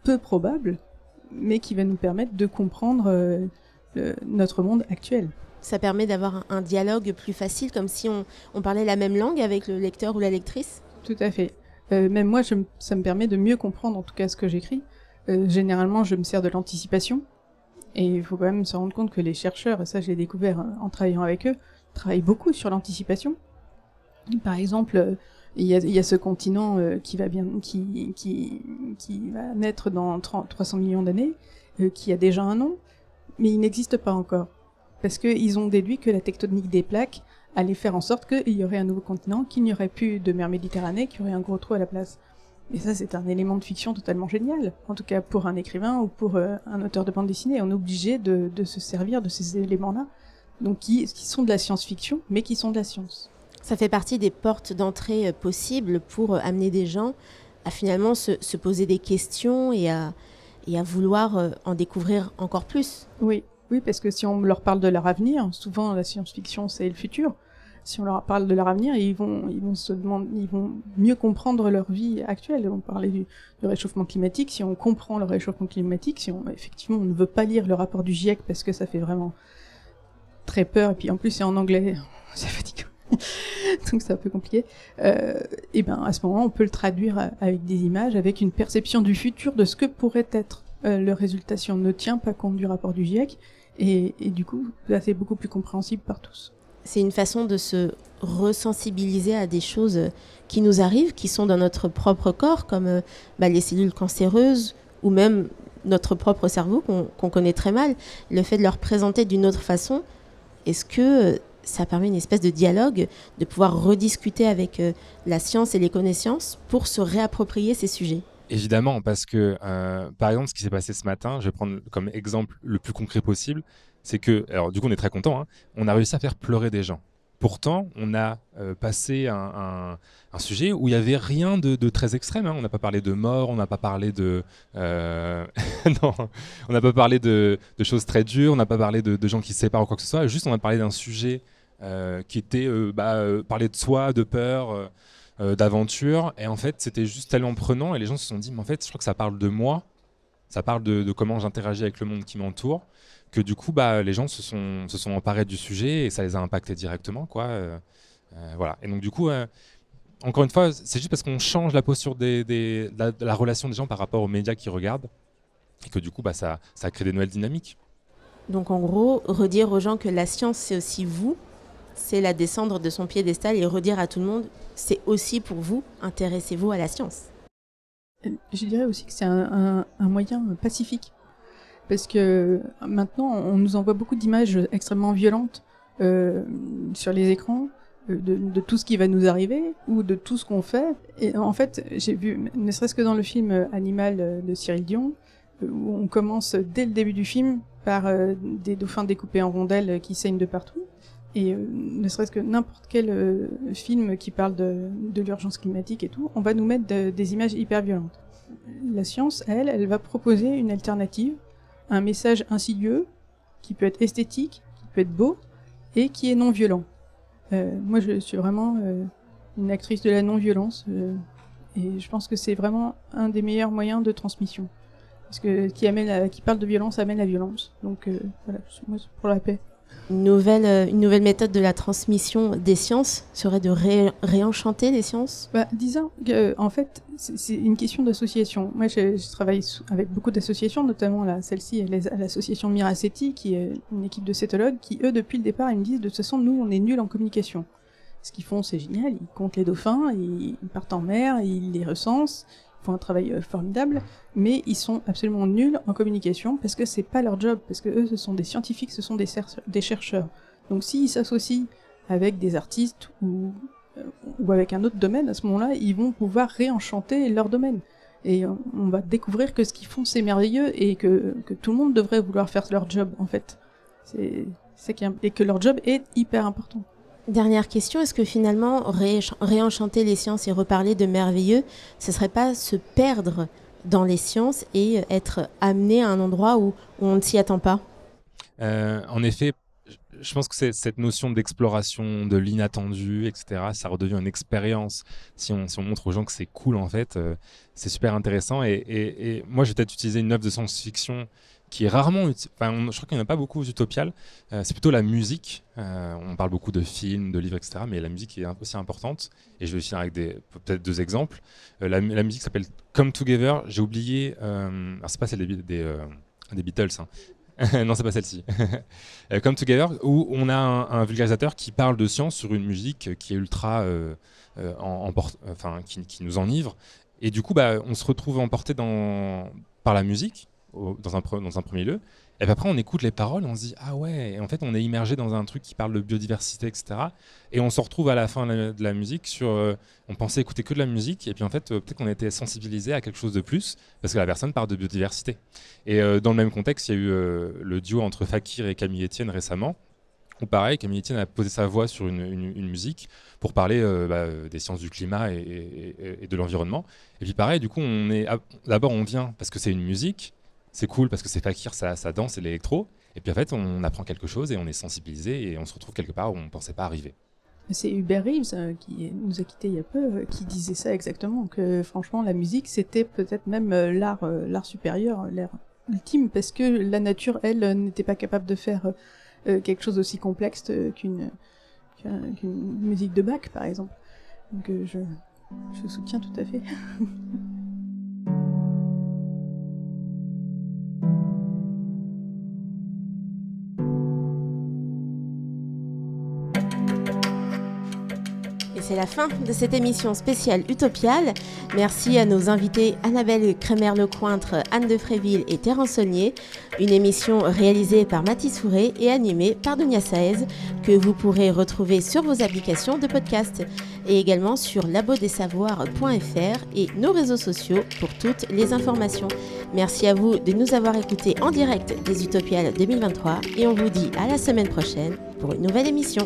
peu probable, mais qui va nous permettre de comprendre euh, notre monde actuel. Ça permet d'avoir un, dialogue plus facile, comme si on, parlait la même langue avec le lecteur ou la lectrice Tout à fait. Euh, même moi, ça me permet de mieux comprendre en tout cas ce que j'écris. Euh, généralement, je me sers de l'anticipation. Et il faut quand même se rendre compte que les chercheurs, et ça j'ai découvert en travaillant avec eux, travaillent beaucoup sur l'anticipation. Par exemple, il y, a, ce continent euh, qui va naître dans 300 millions d'années, euh, qui a déjà un nom, mais il n'existe pas encore. Parce qu'ils ont déduit que la tectonique des plaques allait faire en sorte qu'il y aurait un nouveau continent, qu'il n'y aurait plus de mer Méditerranée, qu'il y aurait un gros trou à la place. Et ça, c'est un élément de fiction totalement génial. En tout cas, pour un écrivain ou pour euh, un auteur de bande dessinée, on est obligé de, se servir de ces éléments-là. Donc, qui sont de la science-fiction, mais qui sont de la science. Ça fait partie des portes d'entrée euh, possibles pour euh, amener des gens à finalement se, poser des questions et à, vouloir euh, en découvrir encore plus. Oui, oui, parce que si on leur parle de leur avenir, souvent la science-fiction c'est le futur. Si on leur parle de leur avenir, ils vont mieux comprendre leur vie actuelle. On parlait du, du, réchauffement climatique. Si on comprend le réchauffement climatique, si on effectivement on ne veut pas lire le rapport du GIEC parce que ça fait vraiment très peur et puis en plus c'est en anglais, c'est fatigant. donc c'est un peu compliqué. Euh, et ben à ce moment, on peut le traduire avec des images, avec une perception du futur de ce que pourrait être euh, le résultat si on ne tient pas compte du rapport du GIEC. Et, du coup, c'est beaucoup plus compréhensible par tous. C'est une façon de se resensibiliser à des choses qui nous arrivent, qui sont dans notre propre corps, comme euh, bah, les cellules cancéreuses ou même notre propre cerveau qu'on connaît très mal. Le fait de leur présenter d'une autre façon, est-ce que ça permet une espèce de dialogue, de pouvoir rediscuter avec euh, la science et les connaissances pour se réapproprier ces sujets. Évidemment, parce que, euh, par exemple, ce qui s'est passé ce matin, je vais prendre comme exemple le plus concret possible, c'est que, alors du coup, on est très content, hein, on a réussi à faire pleurer des gens. Pourtant, on a euh, passé un, sujet où il n'y avait rien de, très extrême. Hein. On n'a pas parlé de mort, on n'a pas parlé de, non, on n'a pas parlé de, choses très dures, on n'a pas parlé de, gens qui se séparent ou quoi que ce soit. Juste, on a parlé d'un sujet qui était euh, bah, euh, parler de soi, de peur, d'aventure. Et en fait, c'était juste tellement prenant. Et les gens se sont dit, mais en fait, je crois que ça parle de moi, ça parle de, comment j'interagis avec le monde qui m'entoure, que du coup, bah, les gens se sont, se sont emparés du sujet et ça les a impactés directement. Quoi. voilà. Et donc, du coup, encore une fois, c'est juste parce qu'on change la posture des, de, la, relation des gens par rapport aux médias qui regardent et que du coup, bah, ça, ça crée des nouvelles dynamiques. Donc en gros, redire aux gens que la science, c'est aussi vous, c'est la descendre de son piédestal et redire à tout le monde, c'est aussi pour vous, intéressez-vous à la science. Je dirais aussi que c'est un, moyen pacifique. Parce que maintenant, on nous envoie beaucoup d'images extrêmement violentes euh, sur les écrans. de, tout ce qui va nous arriver ou de tout ce qu'on fait. Et en fait, j'ai vu, ne serait-ce que dans le film Animal de Cyril Dion, où on commence dès le début du film par des dauphins découpés en rondelles qui saignent de partout. Et ne serait-ce que n'importe quel film qui parle de, l'urgence climatique et tout, on va nous mettre des images hyper violentes. La science, elle, elle va proposer une alternative, un message insidieux qui peut être esthétique, qui peut être beau et qui est non violent. Euh, moi, je suis vraiment euh, une actrice de la non-violence euh, et je pense que c'est vraiment un des meilleurs moyens de transmission. Parce que qui amène, qui parle de violence amène la violence. Donc voilà, moi, pour la paix. Une nouvelle, euh, une nouvelle méthode de la transmission des sciences serait de réenchanter les sciences? Bah, Disons que, en fait, c'est une question d'association. Moi, je, travaille avec beaucoup d'associations, notamment celle-ci, l'association Miraceti, qui est une équipe de cétologues, qui, eux, depuis le départ, ils me disent, de toute façon, nous, on est nuls en communication. Ce qu'ils font, c'est génial. Ils comptent les dauphins, ils partent en mer, ils les recensent, font un travail euh, formidable, mais ils sont absolument nuls en communication parce que c'est pas leur job, parce que eux, ce sont des scientifiques, ce sont des, chercheurs. Donc s'ils s'associent avec des artistes ou, euh, ou avec un autre domaine, à ce moment-là, ils vont pouvoir réenchanter leur domaine. Et on va découvrir que ce qu'ils font, c'est merveilleux et que, que tout le monde devrait vouloir faire leur job, en fait. C'est, et que leur job est hyper important. Dernière question, est-ce que finalement réenchanter les sciences et reparler de merveilleux, ce serait pas se perdre dans les sciences et être amené à un endroit où, on ne s'y attend pas? Euh, En effet, je pense que cette notion d'exploration, de l'inattendu, etc. Ça redevient une expérience. Si on, montre aux gens que c'est cool, en fait, euh, c'est super intéressant. Et, et, moi, je vais peut-être utiliser une œuvre de science-fiction qui est rarement, enfin, je crois qu'il n'y en a pas beaucoup aux Utopiales. Euh, c'est plutôt la musique. Euh, on parle beaucoup de films, de livres, etc. Mais la musique est aussi importante. Et je vais finir avec peut-être deux exemples. Euh, la, musique s'appelle Come Together. J'ai oublié. alors c'est pas celle des, Beatles. Hein. non, c'est pas celle-ci. Come Together, où on a un, vulgarisateur qui parle de science sur une musique qui est ultra, en, enfin, qui, nous enivre. Et du coup, bah, on se retrouve emporté par la musique dans, un, premier lieu. Et puis après, on écoute les paroles, on se dit ah ouais, en fait, on est immergé dans un truc qui parle de biodiversité, etc. Et on se retrouve à la fin de la, musique sur, euh, on pensait écouter que de la musique, et puis en fait, euh, peut-être qu'on était sensibilisé à quelque chose de plus parce que la personne parle de biodiversité. Et euh, dans le même contexte, il y a eu le duo entre Fakir et Camille Etienne récemment. Où pareil, Camille Etienne a posé sa voix sur une, une, musique pour parler bah, des sciences du climat et, et de l'environnement. Et puis pareil, du coup, on est d'abord on vient parce que c'est une musique, c'est cool parce que c'est fakir, ça, ça danse et l'électro. Et puis en fait, on apprend quelque chose et on est sensibilisé et on se retrouve quelque part où on ne pensait pas arriver. C'est Hubert Reeves euh, qui nous a quittés il y a peu, euh, qui disait ça exactement, que franchement la musique c'était peut-être même euh, l'art, l'art supérieur, l'art ultime, parce que la nature, elle, n'était pas capable de faire quelque chose aussi complexe qu'une, qu'une musique de Bach, par exemple. Donc je, je soutiens tout à fait. c'est la fin de cette émission spéciale Utopiale. Merci à nos invités Annabelle Crémer-Lecointre, Anne de Fréville et Terence Saunier. Une émission réalisée par Mathis Fourré et animée par Dunia Saez que vous pourrez retrouver sur vos applications de podcast et également sur labodesavoirs.fr et nos réseaux sociaux pour toutes les informations. Merci à vous de nous avoir écoutés en direct des Utopiales 2023 et on vous dit à la semaine prochaine pour une nouvelle émission.